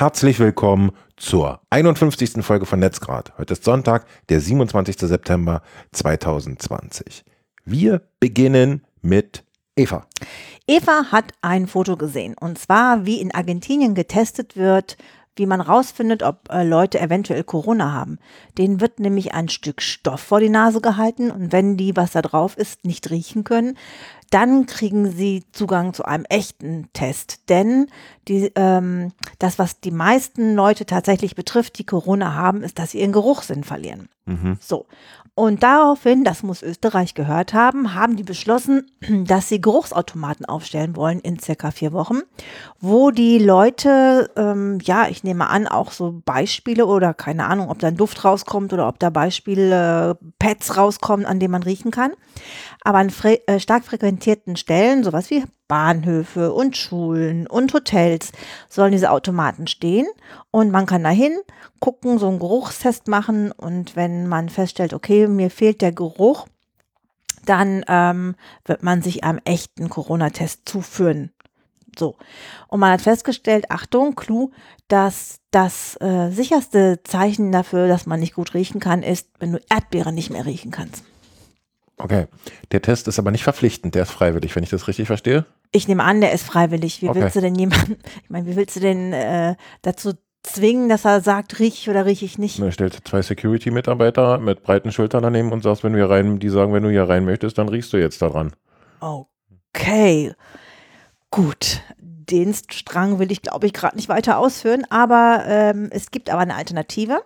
Herzlich willkommen zur 51. Folge von Netzgrad. Heute ist Sonntag, der 27. September 2020. Wir beginnen mit Eva. Eva hat ein Foto gesehen und zwar, wie in Argentinien getestet wird, wie man rausfindet, ob äh, Leute eventuell Corona haben. Denen wird nämlich ein Stück Stoff vor die Nase gehalten und wenn die, was da drauf ist, nicht riechen können, dann kriegen sie Zugang zu einem echten Test. Denn die, ähm, das, was die meisten Leute tatsächlich betrifft, die Corona haben, ist, dass sie ihren Geruchssinn verlieren. Mhm. So. Und daraufhin, das muss Österreich gehört haben, haben die beschlossen, dass sie Geruchsautomaten aufstellen wollen in circa vier Wochen, wo die Leute, ähm, ja, ich nehme an, auch so Beispiele oder keine Ahnung, ob da ein Duft rauskommt oder ob da Beispiele, äh, Pads rauskommen, an denen man riechen kann. Aber an äh, stark frequentierten Stellen, sowas wie Bahnhöfe und Schulen und Hotels, sollen diese Automaten stehen und man kann dahin gucken, so einen Geruchstest machen und wenn man feststellt, okay, mir fehlt der Geruch, dann ähm, wird man sich einem echten Corona-Test zuführen. So. Und man hat festgestellt, Achtung, Clou, dass das äh, sicherste Zeichen dafür, dass man nicht gut riechen kann, ist, wenn du Erdbeeren nicht mehr riechen kannst. Okay. Der Test ist aber nicht verpflichtend, der ist freiwillig, wenn ich das richtig verstehe. Ich nehme an, der ist freiwillig. Wie okay. willst du denn jemanden, ich meine, wie willst du denn äh, dazu zwingen, dass er sagt, riech ich oder riech ich nicht? Du stellst zwei Security-Mitarbeiter mit breiten Schultern daneben und sagst, wenn wir rein, die sagen, wenn du hier rein möchtest, dann riechst du jetzt daran. Okay. Gut. Den Strang will ich, glaube ich, gerade nicht weiter ausführen, aber ähm, es gibt aber eine Alternative.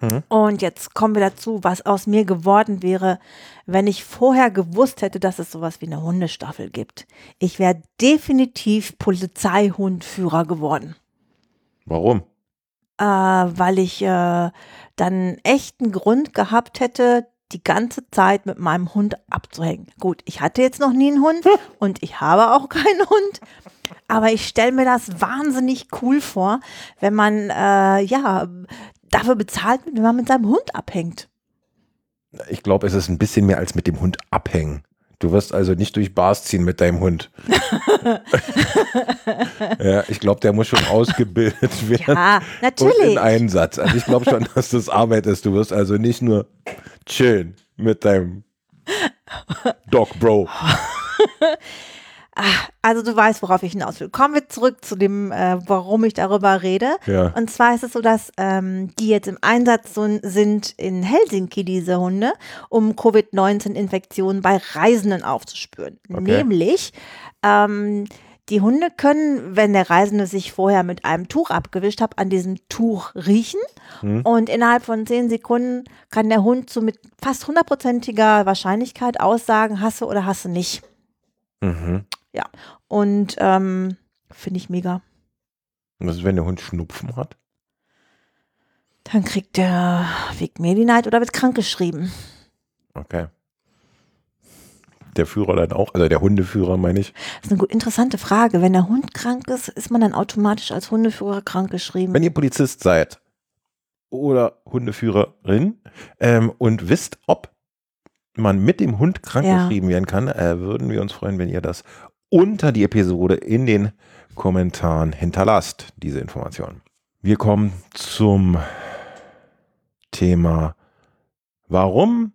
Mhm. Und jetzt kommen wir dazu, was aus mir geworden wäre, wenn ich vorher gewusst hätte, dass es sowas wie eine Hundestaffel gibt. Ich wäre definitiv Polizeihundführer geworden. Warum? Äh, weil ich äh, dann echten Grund gehabt hätte, die ganze Zeit mit meinem Hund abzuhängen. Gut, ich hatte jetzt noch nie einen Hund und ich habe auch keinen Hund. Aber ich stelle mir das wahnsinnig cool vor, wenn man äh, ja dafür bezahlt wird, wenn man mit seinem Hund abhängt. Ich glaube, es ist ein bisschen mehr als mit dem Hund abhängen. Du wirst also nicht durch Bars ziehen mit deinem Hund. ja, ich glaube, der muss schon ausgebildet werden. Ja, natürlich. Und in Einsatz. Also ich glaube schon, dass das Arbeit ist. Du wirst also nicht nur chillen mit deinem Dog Bro. Ah, also du weißt, worauf ich hinaus will. Kommen wir zurück zu dem, äh, warum ich darüber rede. Ja. Und zwar ist es so, dass ähm, die jetzt im Einsatz so, sind in Helsinki, diese Hunde, um Covid-19-Infektionen bei Reisenden aufzuspüren. Okay. Nämlich, ähm, die Hunde können, wenn der Reisende sich vorher mit einem Tuch abgewischt hat, an diesem Tuch riechen. Hm. Und innerhalb von zehn Sekunden kann der Hund so mit fast hundertprozentiger Wahrscheinlichkeit aussagen, hasse oder hasse nicht. Mhm. Ja, und ähm, finde ich mega. Was ist, wenn der Hund Schnupfen hat? Dann kriegt der Weg Medi-Night oder wird krankgeschrieben. Okay. Der Führer dann auch, also der Hundeführer meine ich. Das ist eine interessante Frage. Wenn der Hund krank ist, ist man dann automatisch als Hundeführer krankgeschrieben? Wenn ihr Polizist seid oder Hundeführerin ähm, und wisst, ob man mit dem Hund krankgeschrieben ja. werden kann, äh, würden wir uns freuen, wenn ihr das unter die Episode in den Kommentaren hinterlasst, diese Informationen. Wir kommen zum Thema, warum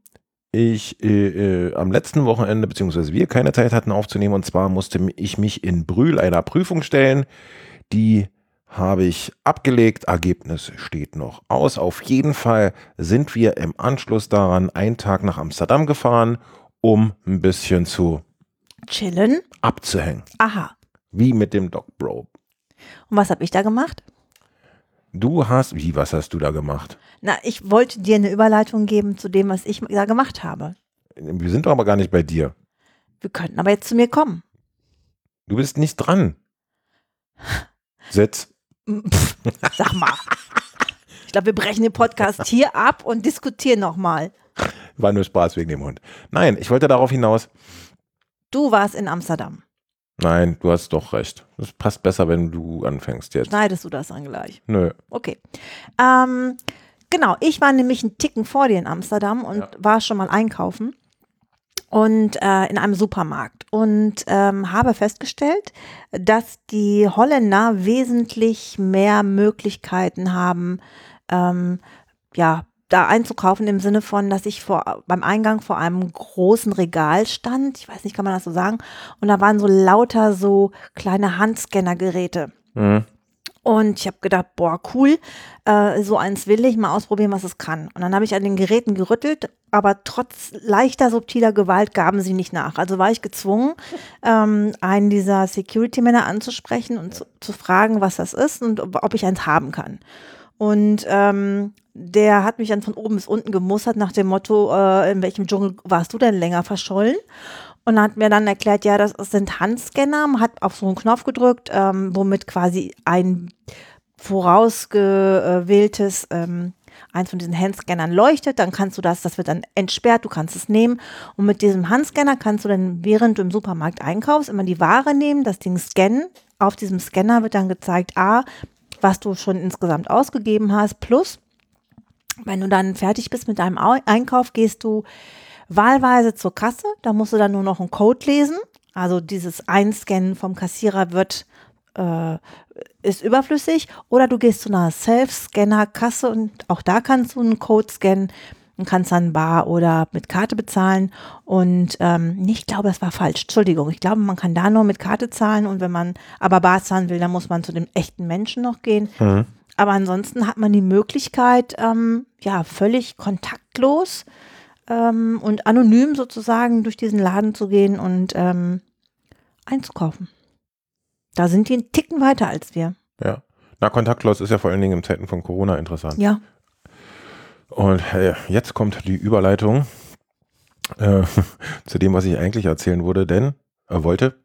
ich äh, äh, am letzten Wochenende, beziehungsweise wir keine Zeit hatten aufzunehmen. Und zwar musste ich mich in Brühl einer Prüfung stellen. Die habe ich abgelegt. Ergebnis steht noch aus. Auf jeden Fall sind wir im Anschluss daran einen Tag nach Amsterdam gefahren, um ein bisschen zu Chillen. Abzuhängen. Aha. Wie mit dem Dog Bro. Und was habe ich da gemacht? Du hast, wie, was hast du da gemacht? Na, ich wollte dir eine Überleitung geben zu dem, was ich da gemacht habe. Wir sind doch aber gar nicht bei dir. Wir könnten aber jetzt zu mir kommen. Du bist nicht dran. Sitz. Pff, sag mal. ich glaube, wir brechen den Podcast hier ab und diskutieren nochmal. War nur Spaß wegen dem Hund. Nein, ich wollte darauf hinaus, Du warst in Amsterdam. Nein, du hast doch recht. Es passt besser, wenn du anfängst jetzt. Schneidest du das dann gleich? Nö. Okay. Ähm, genau, ich war nämlich einen Ticken vor dir in Amsterdam und ja. war schon mal einkaufen. und äh, in einem Supermarkt und ähm, habe festgestellt, dass die Holländer wesentlich mehr Möglichkeiten haben, ähm, ja, da einzukaufen im Sinne von, dass ich vor, beim Eingang vor einem großen Regal stand. Ich weiß nicht, kann man das so sagen? Und da waren so lauter so kleine Handscannergeräte. Mhm. Und ich habe gedacht, boah, cool, äh, so eins will ich mal ausprobieren, was es kann. Und dann habe ich an den Geräten gerüttelt, aber trotz leichter, subtiler Gewalt gaben sie nicht nach. Also war ich gezwungen, ähm, einen dieser Security-Männer anzusprechen und zu, zu, fragen, was das ist und ob, ob ich eins haben kann. Und ähm, der hat mich dann von oben bis unten gemustert nach dem Motto, äh, in welchem Dschungel warst du denn länger verschollen? Und hat mir dann erklärt, ja, das sind Handscanner, man hat auf so einen Knopf gedrückt, ähm, womit quasi ein vorausgewähltes, ähm, eins von diesen Handscannern leuchtet, dann kannst du das, das wird dann entsperrt, du kannst es nehmen. Und mit diesem Handscanner kannst du dann, während du im Supermarkt einkaufst, immer die Ware nehmen, das Ding scannen, auf diesem Scanner wird dann gezeigt, a, was du schon insgesamt ausgegeben hast, plus, wenn du dann fertig bist mit deinem Einkauf, gehst du wahlweise zur Kasse. Da musst du dann nur noch einen Code lesen. Also dieses Einscannen vom Kassierer wird äh, ist überflüssig. Oder du gehst zu einer Self-Scanner-Kasse und auch da kannst du einen Code scannen und kannst dann bar oder mit Karte bezahlen. Und ähm, ich glaube, das war falsch. Entschuldigung. Ich glaube, man kann da nur mit Karte zahlen und wenn man aber bar zahlen will, dann muss man zu dem echten Menschen noch gehen. Mhm. Aber ansonsten hat man die Möglichkeit, ähm, ja, völlig kontaktlos ähm, und anonym sozusagen durch diesen Laden zu gehen und ähm, einzukaufen. Da sind die einen Ticken weiter als wir. Ja. Na, kontaktlos ist ja vor allen Dingen in Zeiten von Corona interessant. Ja. Und äh, jetzt kommt die Überleitung äh, zu dem, was ich eigentlich erzählen wurde, denn äh, wollte.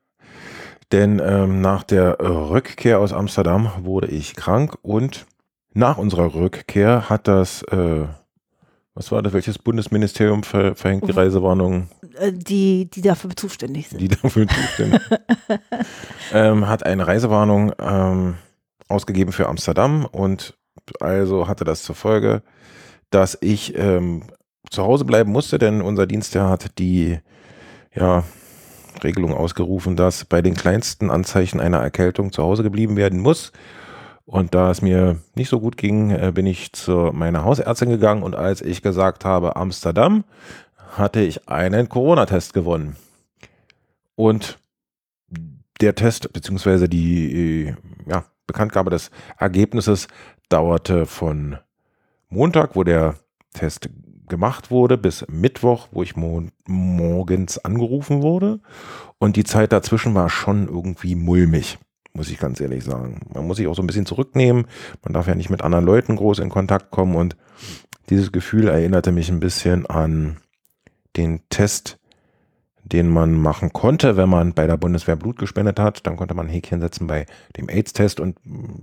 Denn ähm, nach der Rückkehr aus Amsterdam wurde ich krank und nach unserer Rückkehr hat das äh, was war das? Welches Bundesministerium ver verhängt die Reisewarnung? Äh, die, die dafür zuständig sind. Die dafür zuständig ähm, hat eine Reisewarnung ähm, ausgegeben für Amsterdam und also hatte das zur Folge, dass ich ähm, zu Hause bleiben musste, denn unser Dienstherr hat die ja, Regelung ausgerufen, dass bei den kleinsten Anzeichen einer Erkältung zu Hause geblieben werden muss. Und da es mir nicht so gut ging, äh, bin ich zu meiner Hausärztin gegangen und als ich gesagt habe Amsterdam, hatte ich einen Corona-Test gewonnen. Und der Test beziehungsweise die ja, Bekanntgabe des Ergebnisses dauerte von Montag, wo der Test gemacht wurde, bis Mittwoch, wo ich mo morgens angerufen wurde. Und die Zeit dazwischen war schon irgendwie mulmig muss ich ganz ehrlich sagen. Man muss sich auch so ein bisschen zurücknehmen. Man darf ja nicht mit anderen Leuten groß in Kontakt kommen und dieses Gefühl erinnerte mich ein bisschen an den Test, den man machen konnte, wenn man bei der Bundeswehr Blut gespendet hat. Dann konnte man ein Häkchen setzen bei dem AIDS-Test. Und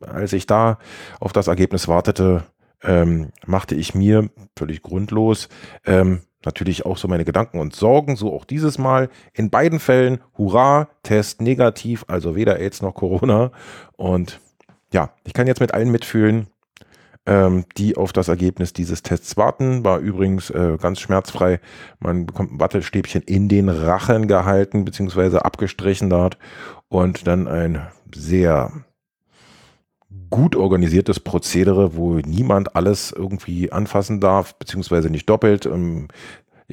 als ich da auf das Ergebnis wartete, ähm, machte ich mir völlig grundlos ähm, natürlich auch so meine Gedanken und Sorgen, so auch dieses Mal. In beiden Fällen, hurra, Test negativ, also weder AIDS noch Corona. Und ja, ich kann jetzt mit allen mitfühlen, ähm, die auf das Ergebnis dieses Tests warten. War übrigens äh, ganz schmerzfrei. Man bekommt ein Wattestäbchen in den Rachen gehalten, beziehungsweise abgestrichen dort. Und dann ein sehr gut organisiertes Prozedere, wo niemand alles irgendwie anfassen darf, beziehungsweise nicht doppelt. Ähm,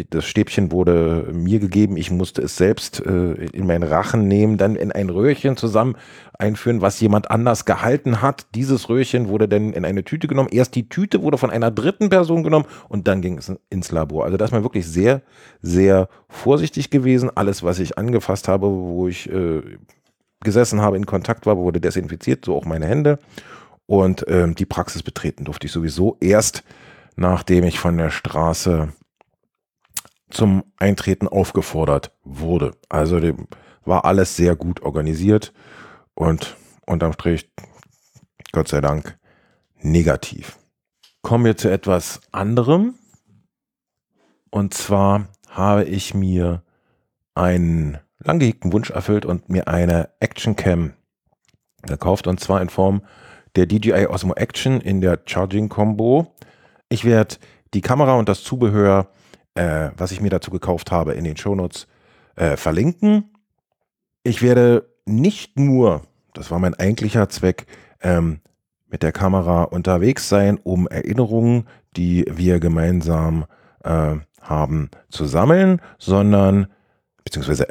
das Stäbchen wurde mir gegeben, ich musste es selbst äh, in meinen Rachen nehmen, dann in ein Röhrchen zusammen einführen, was jemand anders gehalten hat. Dieses Röhrchen wurde dann in eine Tüte genommen. Erst die Tüte wurde von einer dritten Person genommen und dann ging es ins Labor. Also da ist man wirklich sehr, sehr vorsichtig gewesen. Alles, was ich angefasst habe, wo ich äh, gesessen habe, in Kontakt war, wurde desinfiziert, so auch meine Hände. Und ähm, die Praxis betreten durfte ich sowieso erst, nachdem ich von der Straße zum Eintreten aufgefordert wurde. Also war alles sehr gut organisiert und unterm Strich, Gott sei Dank, negativ. Kommen wir zu etwas anderem. Und zwar habe ich mir einen lang gehegten Wunsch erfüllt und mir eine Action Cam gekauft und zwar in Form der DJI Osmo Action in der Charging Combo. Ich werde die Kamera und das Zubehör äh, was ich mir dazu gekauft habe, in den Shownotes äh, verlinken. Ich werde nicht nur, das war mein eigentlicher Zweck, ähm, mit der Kamera unterwegs sein, um Erinnerungen, die wir gemeinsam äh, haben, zu sammeln, sondern beziehungsweise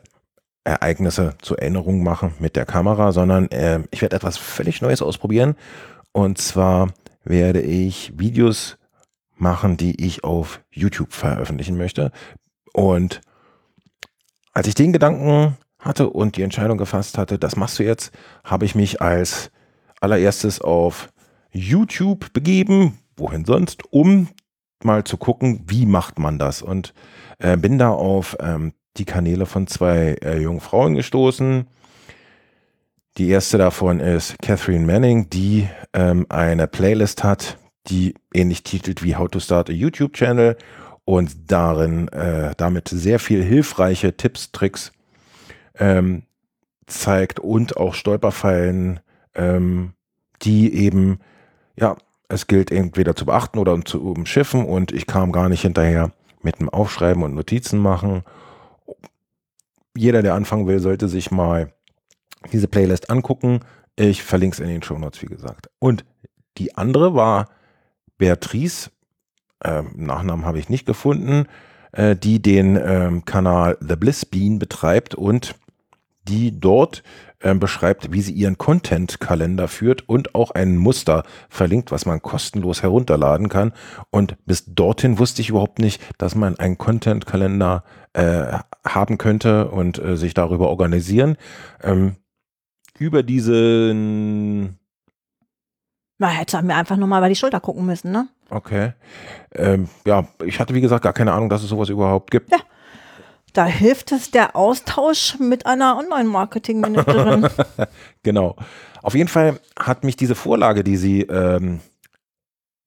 Ereignisse zur Erinnerung machen mit der Kamera, sondern äh, ich werde etwas völlig Neues ausprobieren. Und zwar werde ich Videos machen, die ich auf YouTube veröffentlichen möchte. Und als ich den Gedanken hatte und die Entscheidung gefasst hatte, das machst du jetzt, habe ich mich als allererstes auf YouTube begeben, wohin sonst, um mal zu gucken, wie macht man das. Und äh, bin da auf ähm, die Kanäle von zwei äh, jungen Frauen gestoßen. Die erste davon ist Catherine Manning, die ähm, eine Playlist hat, die ähnlich titelt wie How to Start a YouTube Channel und darin äh, damit sehr viel hilfreiche Tipps, Tricks ähm, zeigt und auch Stolperfallen, ähm, die eben, ja, es gilt entweder zu beachten oder zu umschiffen und ich kam gar nicht hinterher mit dem Aufschreiben und Notizen machen jeder, der anfangen will, sollte sich mal diese Playlist angucken. Ich verlinke es in den Show Notes, wie gesagt. Und die andere war Beatrice, äh, Nachnamen habe ich nicht gefunden, äh, die den äh, Kanal The Bliss Bean betreibt und die dort äh, beschreibt, wie sie ihren Content-Kalender führt und auch ein Muster verlinkt, was man kostenlos herunterladen kann. Und bis dorthin wusste ich überhaupt nicht, dass man einen Content-Kalender äh, haben könnte und äh, sich darüber organisieren. Ähm, über diesen Na, hätte mir einfach nur mal über die Schulter gucken müssen, ne? Okay. Ähm, ja, ich hatte wie gesagt gar keine Ahnung, dass es sowas überhaupt gibt. Ja. Da hilft es der Austausch mit einer Online-Marketing-Managerin. genau. Auf jeden Fall hat mich diese Vorlage, die sie ähm,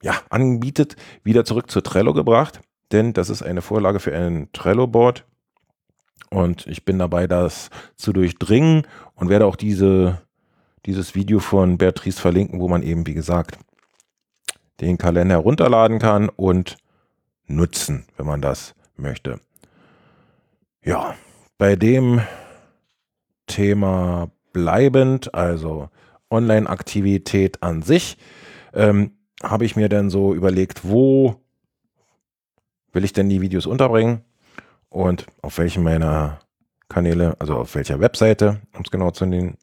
ja, anbietet, wieder zurück zu Trello gebracht. Denn das ist eine Vorlage für ein Trello-Board. Und ich bin dabei, das zu durchdringen und werde auch diese, dieses Video von Beatrice verlinken, wo man eben, wie gesagt, den Kalender herunterladen kann und nutzen, wenn man das möchte. Ja, bei dem Thema bleibend, also Online-Aktivität an sich, ähm, habe ich mir dann so überlegt, wo will ich denn die Videos unterbringen und auf welchen meiner Kanäle, also auf welcher Webseite, um es genau zu nehmen,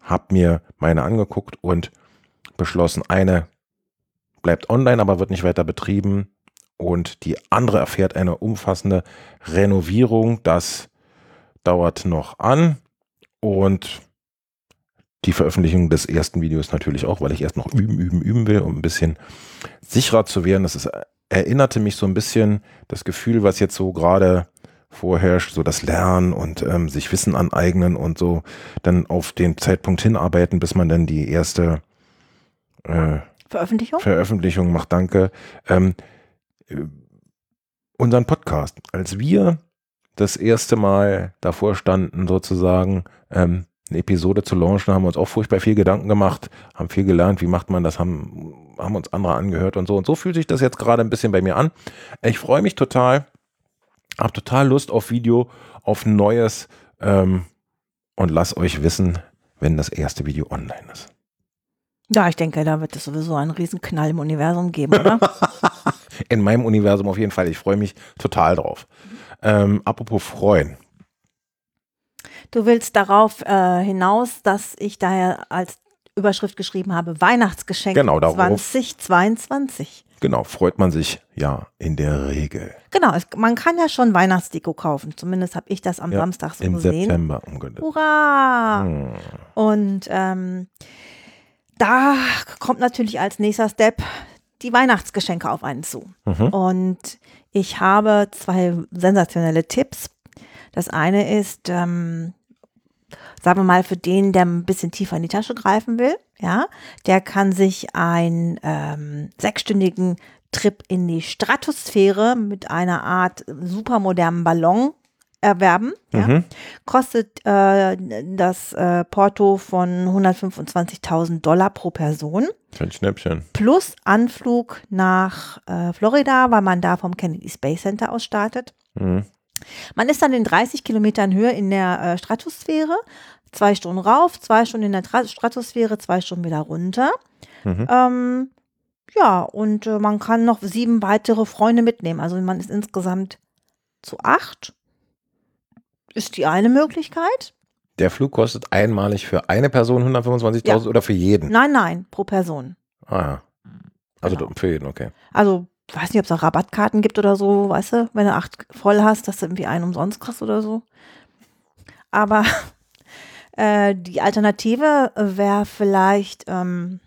habe mir meine angeguckt und beschlossen, eine bleibt online, aber wird nicht weiter betrieben und die andere erfährt eine umfassende Renovierung. Das dauert noch an und die Veröffentlichung des ersten Videos natürlich auch, weil ich erst noch üben, üben, üben will, um ein bisschen sicherer zu werden. Das ist, erinnerte mich so ein bisschen das Gefühl, was jetzt so gerade vorherrscht, so das Lernen und ähm, sich Wissen aneignen und so dann auf den Zeitpunkt hinarbeiten, bis man dann die erste äh, Veröffentlichung? Veröffentlichung macht. Danke. Ähm, äh, unseren Podcast. Als wir das erste Mal davor standen, sozusagen ähm, eine Episode zu launchen, haben wir uns auch furchtbar viel Gedanken gemacht, haben viel gelernt, wie macht man das, haben, haben uns andere angehört und so. Und so fühlt sich das jetzt gerade ein bisschen bei mir an. Ich freue mich total, habe total Lust auf Video, auf Neues ähm, und lasst euch wissen, wenn das erste Video online ist. Ja, ich denke, da wird es sowieso einen Riesenknall im Universum geben, oder? In meinem Universum auf jeden Fall. Ich freue mich total drauf. Ähm, apropos freuen. Du willst darauf äh, hinaus, dass ich daher als Überschrift geschrieben habe, Weihnachtsgeschenk genau, 2022. Genau, freut man sich ja in der Regel. Genau, es, man kann ja schon Weihnachtsdeko kaufen. Zumindest habe ich das am ja, Samstag so im gesehen. Im September umgelegt. Hurra! Hm. Und ähm, da kommt natürlich als nächster Step die Weihnachtsgeschenke auf einen zu. Mhm. Und ich habe zwei sensationelle Tipps. Das eine ist, ähm, sagen wir mal, für den, der ein bisschen tiefer in die Tasche greifen will, ja, der kann sich einen ähm, sechsstündigen Trip in die Stratosphäre mit einer Art supermodernen Ballon erwerben. Ja. Mhm. Kostet äh, das äh, Porto von 125.000 Dollar pro Person Kein Schnäppchen. plus Anflug nach äh, Florida, weil man da vom Kennedy Space Center aus startet. Mhm. Man ist dann in 30 Kilometern Höhe in der äh, Stratosphäre. Zwei Stunden rauf, zwei Stunden in der Tra Stratosphäre, zwei Stunden wieder runter. Mhm. Ähm, ja, und äh, man kann noch sieben weitere Freunde mitnehmen. Also man ist insgesamt zu acht. Ist die eine Möglichkeit? Der Flug kostet einmalig für eine Person 125.000 Ja. oder für jeden? Nein, nein, pro Person. Ah ja. Also Genau. für jeden, okay. Also, weiß nicht, ob es auch Rabattkarten gibt oder so, weißt du, wenn du acht voll hast, dass du irgendwie einen umsonst kriegst oder so. Aber äh, die Alternative wäre vielleicht, ähm,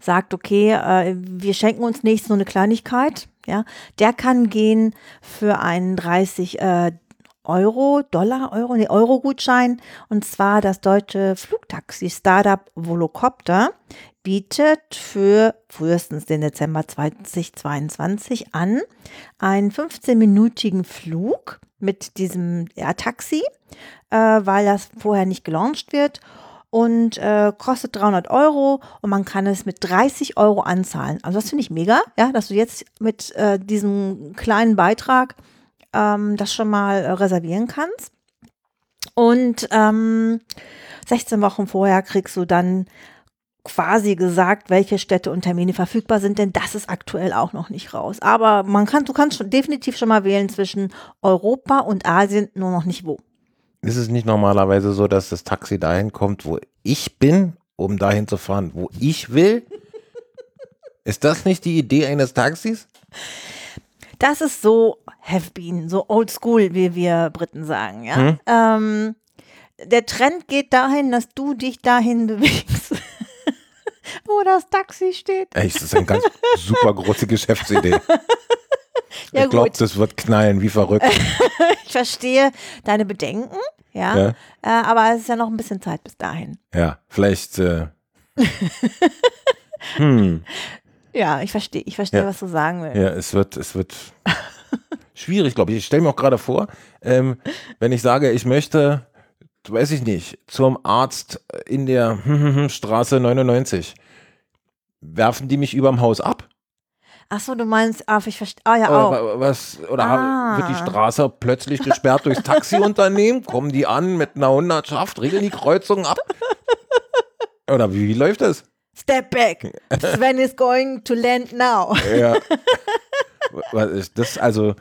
sagt, okay, äh, wir schenken uns nächstes nur eine Kleinigkeit, ja, der kann gehen für einen 30 äh, Euro, Dollar, Euro, nee, Euro-Gutschein und zwar das deutsche Flugtaxi Startup Volocopter bietet für frühestens den Dezember 2022 an einen 15-minütigen Flug mit diesem ja, Taxi, äh, weil das vorher nicht gelauncht wird und äh, kostet 300 Euro und man kann es mit 30 Euro anzahlen. Also das finde ich mega, ja, dass du jetzt mit äh, diesem kleinen Beitrag ähm, das schon mal äh, reservieren kannst. Und ähm, 16 Wochen vorher kriegst du dann quasi gesagt, welche Städte und Termine verfügbar sind, denn das ist aktuell auch noch nicht raus. Aber man kann, du kannst schon definitiv schon mal wählen zwischen Europa und Asien, nur noch nicht wo. Ist es nicht normalerweise so, dass das Taxi dahin kommt, wo ich bin, um dahin zu fahren, wo ich will? Ist das nicht die Idee eines Taxis? Das ist so have been, so old school, wie wir Briten sagen, ja. Hm. Ähm, der Trend geht dahin, dass du dich dahin bewegst, wo das Taxi steht. Ey, das ist eine ganz super große Geschäftsidee. Ja, ich glaube, das wird knallen wie verrückt. Ich verstehe deine Bedenken, ja, Ja. Äh, aber es ist ja noch ein bisschen Zeit bis dahin. Ja, vielleicht. Äh, hm, Ja, ich verstehe, ich verstehe, Ja. was du sagen willst. ja, es wird, es wird schwierig, glaube ich. Ich stelle mir auch gerade vor, ähm, wenn ich sage, ich möchte, weiß ich nicht, zum Arzt in der Straße 99, werfen die mich überm Haus ab? Ach so, du meinst, ah, ich verstehe, ah ja, auch. Oder, was, oder Ah. wird die Straße plötzlich gesperrt durchs Taxiunternehmen? Kommen die an mit einer Hundertschaft, regeln die Kreuzungen ab? Oder wie, wie läuft das? Step back. Sven is going to land now. Ja. Das also,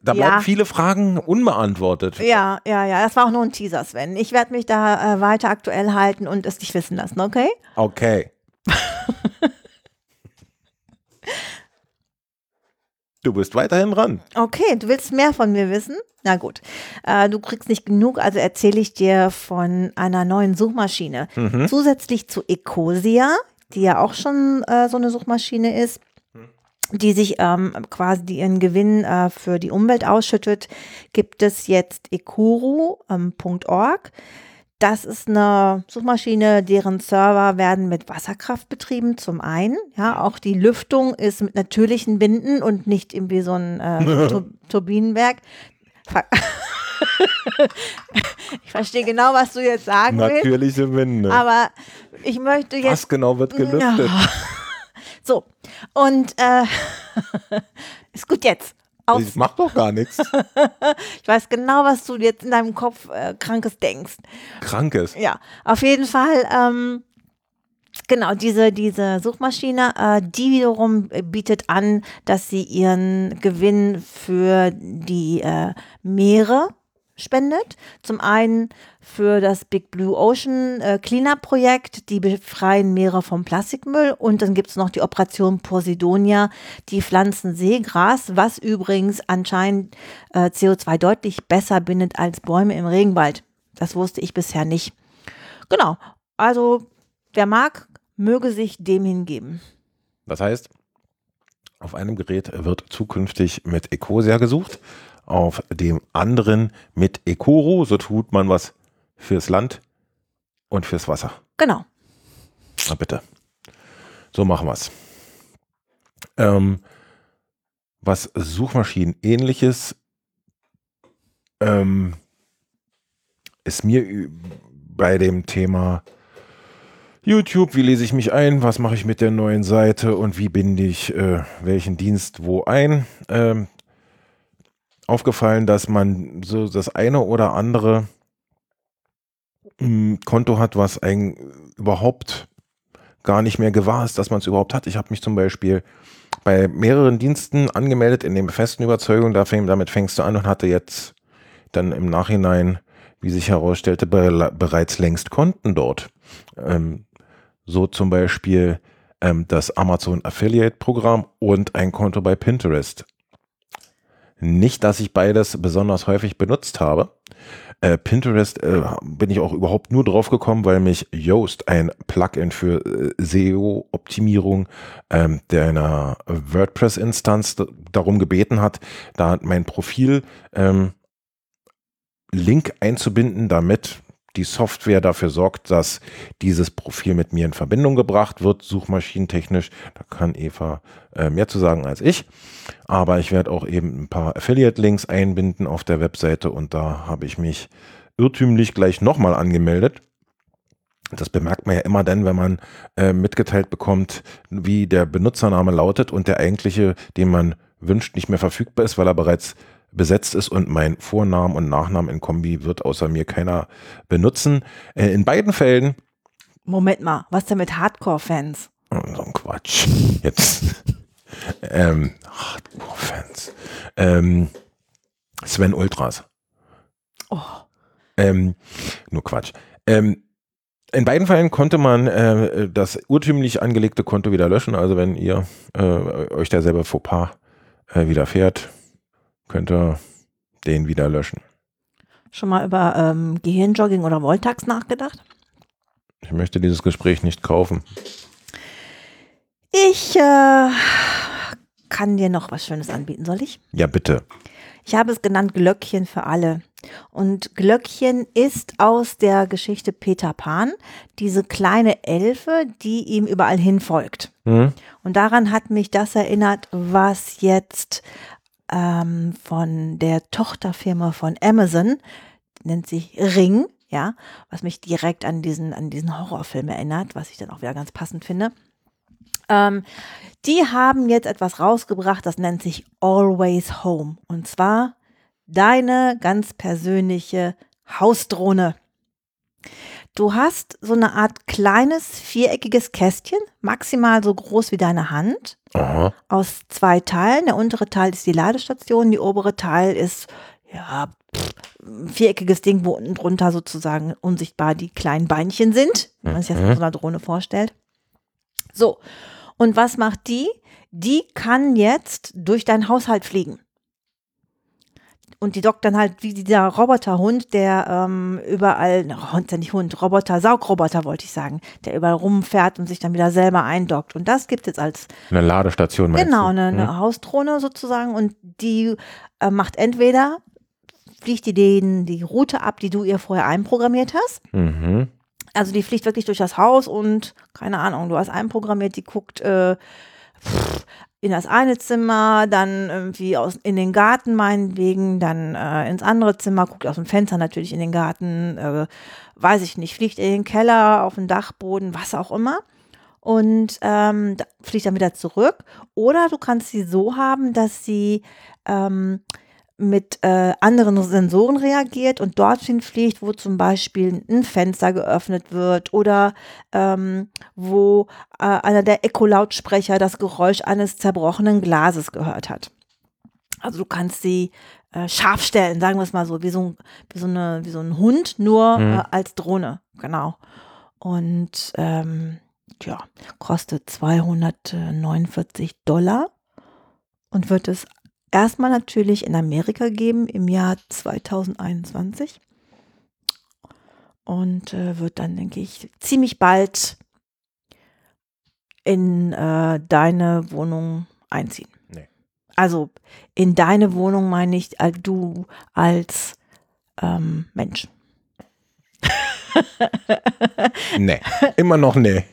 da bleiben Ja. viele Fragen unbeantwortet. Ja, ja, ja, das war auch nur ein Teaser, Sven. Ich werde mich da äh, weiter aktuell halten und es dich wissen lassen, okay? Okay. Du bist weiterhin dran. Okay, du willst mehr von mir wissen? Na gut. Äh, du kriegst nicht genug, also erzähle ich dir von einer neuen Suchmaschine. Zusätzlich zu Ecosia, die ja auch schon äh, so eine Suchmaschine ist, die sich ähm, quasi ihren Gewinn äh, für die Umwelt ausschüttet, gibt es jetzt ekuru.org. Das ist eine Suchmaschine, deren Server werden mit Wasserkraft betrieben, zum einen. Ja, auch die Lüftung ist mit natürlichen Winden und nicht irgendwie so ein äh, Tur Turbinenwerk. Ich verstehe genau, was du jetzt sagen willst, Natürliche Winde. aber ich möchte jetzt Was genau wird gelüftet? So, und äh, ist gut jetzt. Aus, Ich mach doch gar nichts. ich weiß genau, was du jetzt in deinem Kopf äh, Krankes denkst. Krankes. Ja, auf jeden Fall. Ähm, genau, diese, diese Suchmaschine, äh, die wiederum bietet an, dass sie ihren Gewinn für die äh, Meere spendet. Zum einen für das Big Blue Ocean äh, Cleanup Projekt, die befreien Meere vom Plastikmüll. Und dann gibt es noch die Operation Posidonia, die pflanzen Seegras, was übrigens anscheinend äh, CO2 deutlich besser bindet als Bäume im Regenwald. Das wusste ich bisher nicht. Genau, also wer mag, möge sich dem hingeben. Das heißt, auf einem Gerät wird zukünftig mit Ecosia gesucht, auf dem anderen mit Ecoro. So tut man was fürs Land und fürs Wasser. Genau. Na bitte. So machen wir's. Ähm, was Suchmaschinen ähnliches ähm, ist mir bei dem Thema YouTube, wie lese ich mich ein, was mache ich mit der neuen Seite und wie binde ich äh, welchen Dienst wo ein, ähm, aufgefallen, dass man so das eine oder andere mh, Konto hat, was ein überhaupt gar nicht mehr gewahr ist, dass man es überhaupt hat. Ich habe mich zum Beispiel bei mehreren Diensten angemeldet in der festen Überzeugung, damit fängst du an und hatte jetzt dann im Nachhinein, wie sich herausstellte, be bereits längst Konten dort. Ähm, so zum Beispiel ähm, das Amazon Affiliate Programm und ein Konto bei Pinterest. Nicht, dass ich beides besonders häufig benutzt habe. Äh, Pinterest äh, bin ich auch überhaupt nur drauf gekommen, weil mich Yoast, ein Plugin für äh, SEO-Optimierung ähm, der einer WordPress-Instanz darum gebeten hat, da mein Profil ähm, Link einzubinden, damit die Software dafür sorgt, dass dieses Profil mit mir in Verbindung gebracht wird, suchmaschinentechnisch. Da kann Eva äh, mehr zu sagen als ich. Aber ich werde auch eben ein paar Affiliate-Links einbinden auf der Webseite und da habe ich mich irrtümlich gleich nochmal angemeldet. Das bemerkt man ja immer dann, wenn man äh, mitgeteilt bekommt, wie der Benutzername lautet und der eigentliche, den man wünscht, nicht mehr verfügbar ist, weil er bereits besetzt ist und mein Vornamen und Nachnamen in Kombi wird außer mir keiner benutzen. Äh, in beiden Fällen Moment mal, was denn mit Hardcore-Fans? Oh, so ein Quatsch. Jetzt. ähm, Hardcore-Fans. Ähm, Sven Ultras. Oh, Ähm, nur Quatsch. Ähm, in beiden Fällen konnte man äh, das urtümlich angelegte Konto wieder löschen. Also wenn ihr äh, euch derselbe Fauxpas äh, widerfährt, könnt ihr den wieder löschen. schon mal über ähm, Gehirnjogging oder Voltax nachgedacht? Ich möchte dieses Gespräch nicht kaufen. Ich äh, kann dir noch was Schönes anbieten, soll ich? Ja, bitte. Ich habe es genannt Glöckchen für alle. Und Glöckchen ist aus der Geschichte Peter Pan, diese kleine Elfe, die ihm überall hin folgt. Hm? Und daran hat mich das erinnert, was jetzt ähm, von der Tochterfirma von Amazon, nennt sich Ring, ja, was mich direkt an diesen, an diesen Horrorfilm erinnert, was ich dann auch wieder ganz passend finde. Ähm, die haben jetzt etwas rausgebracht, das nennt sich Always Home. Und zwar deine ganz persönliche Hausdrohne. Du hast so eine Art kleines viereckiges Kästchen, maximal so groß wie deine Hand, Aha. aus zwei Teilen. Der untere Teil ist die Ladestation, die obere Teil ist ja pff, ein viereckiges Ding, wo unten drunter sozusagen unsichtbar die kleinen Beinchen sind, wenn man sich das Mhm. mit so einer Drohne vorstellt. So, und was macht die? Die kann jetzt durch deinen Haushalt fliegen. Und die dockt dann halt wie dieser Roboterhund, der ähm, überall, na, Hund ist ja nicht Hund, Roboter, Saugroboter wollte ich sagen, der überall rumfährt und sich dann wieder selber eindockt. Und das gibt es jetzt als Eine Ladestation. meinst Genau, du? eine, eine Hausdrohne sozusagen und die äh, macht entweder, fliegt die den, die Route ab, die du ihr vorher einprogrammiert hast. Mhm. Also die fliegt wirklich durch das Haus und keine Ahnung, du hast einprogrammiert, die guckt äh, in das eine Zimmer, dann irgendwie aus, in den Garten meinetwegen, dann äh, ins andere Zimmer, guckt aus dem Fenster natürlich in den Garten, äh, weiß ich nicht, fliegt in den Keller, auf den Dachboden, was auch immer und ähm, da fliegt dann wieder zurück. Oder du kannst sie so haben, dass sie ähm, mit äh, anderen Sensoren reagiert und dorthin fliegt, wo zum Beispiel ein Fenster geöffnet wird oder ähm, wo äh, einer der Echo-Lautsprecher das Geräusch eines zerbrochenen Glases gehört hat. Also du kannst sie äh, scharf stellen, sagen wir es mal so, wie so, ein- wie so, eine, wie so ein Hund, nur Mhm. äh, als Drohne, genau. Und ähm, ja, kostet 249 Dollar und wird es erstmal natürlich in Amerika geben im Jahr 2021 und äh, wird dann, denke ich, ziemlich bald in äh, deine Wohnung einziehen. Nee. Also in deine Wohnung meine ich äh, du als ähm, Mensch. Nee. Immer noch nee.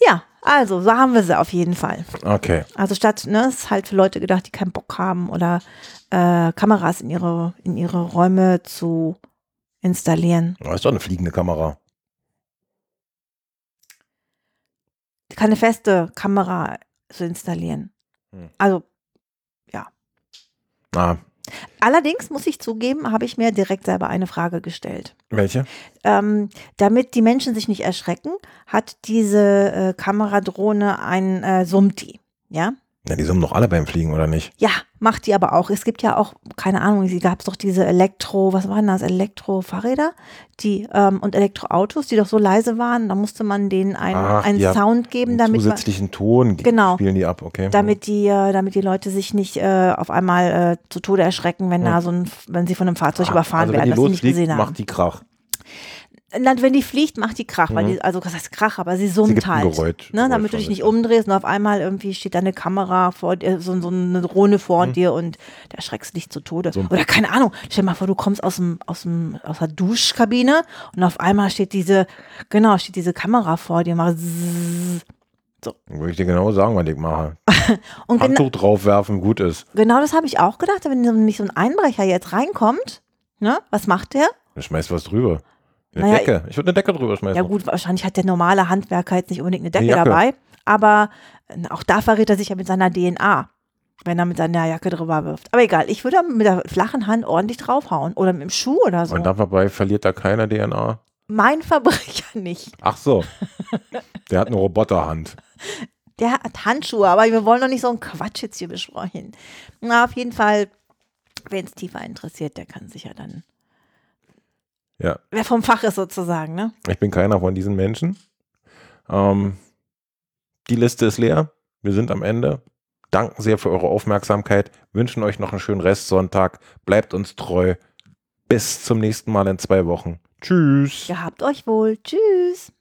Ja, Also, so haben wir sie auf jeden Fall. Okay. Also statt, ne, ist halt für Leute gedacht, die keinen Bock haben oder äh, Kameras in ihre, in ihre Räume zu installieren. Das ist doch eine fliegende Kamera. Keine feste Kamera zu installieren. Hm. Also, Ah, allerdings muss ich zugeben, habe ich mir direkt selber eine Frage gestellt. welche? Ähm, damit die Menschen sich nicht erschrecken, hat diese äh, Kameradrohne ein äh, Sumti. Ja? Ja, die summen doch alle beim Fliegen, oder nicht? Ja, macht die aber auch. Es gibt ja auch, keine Ahnung, sie gab es doch diese Elektro, was waren das, Elektrofahrräder die, ähm, und Elektroautos, die doch so leise waren. Da musste man denen einen, Ach, einen ja. Sound geben, damit, man, zusätzlichen Ton Genau. spielen die ab, okay. damit, die, äh, damit die Leute sich nicht äh, auf einmal äh, zu Tode erschrecken, wenn Ja. da so ein, wenn sie von einem Fahrzeug Ah, überfahren also werden, das sie nicht gesehen haben. macht die Krach. Wenn die fliegt, macht die Krach, weil Mhm. die, also das heißt Krach, aber sie Sie summt ein halt. Geräusch. Ne, damit du dich nicht umdrehst und auf einmal irgendwie steht da eine Kamera vor dir, so, so eine Drohne vor Mhm. dir und da erschreckst du dich zu Tode. So. Oder keine Ahnung, stell dir mal vor, du kommst aus dem, aus dem, aus der Duschkabine und auf einmal steht diese, genau, steht diese Kamera vor dir, macht zzzz. Würde ich dir genau sagen, was ich mache. und Handtuch draufwerfen, gut ist. genau das habe ich auch gedacht, wenn nämlich so ein Einbrecher jetzt reinkommt, ne, was macht der? Dann schmeißt was drüber. Eine Naja, Decke. Ich würde eine Decke drüber schmeißen. Ja gut, wahrscheinlich hat der normale Handwerker jetzt nicht unbedingt eine Decke Jacke. dabei, aber äh, auch da verrät er sich ja mit seiner DNA, wenn er mit seiner Jacke drüber wirft. Aber egal, ich würde mit der flachen Hand ordentlich draufhauen oder mit dem Schuh oder so. Und dabei verliert da keiner DNA. mein Verbrecher nicht. Ach so. Der hat eine Roboterhand. Der hat Handschuhe, aber wir wollen doch nicht so einen Quatsch jetzt hier besprechen. Na, auf jeden Fall, wen es tiefer interessiert, der kann sich ja dann, Ja, wer vom Fach ist sozusagen, ne? ich bin keiner von diesen Menschen. Ähm, die Liste ist leer. Wir sind am Ende. Danken sehr für eure Aufmerksamkeit. Wünschen euch noch einen schönen Restsonntag. Bleibt uns treu. Bis zum nächsten Mal in zwei Wochen. Tschüss. Gehabt euch wohl. Tschüss.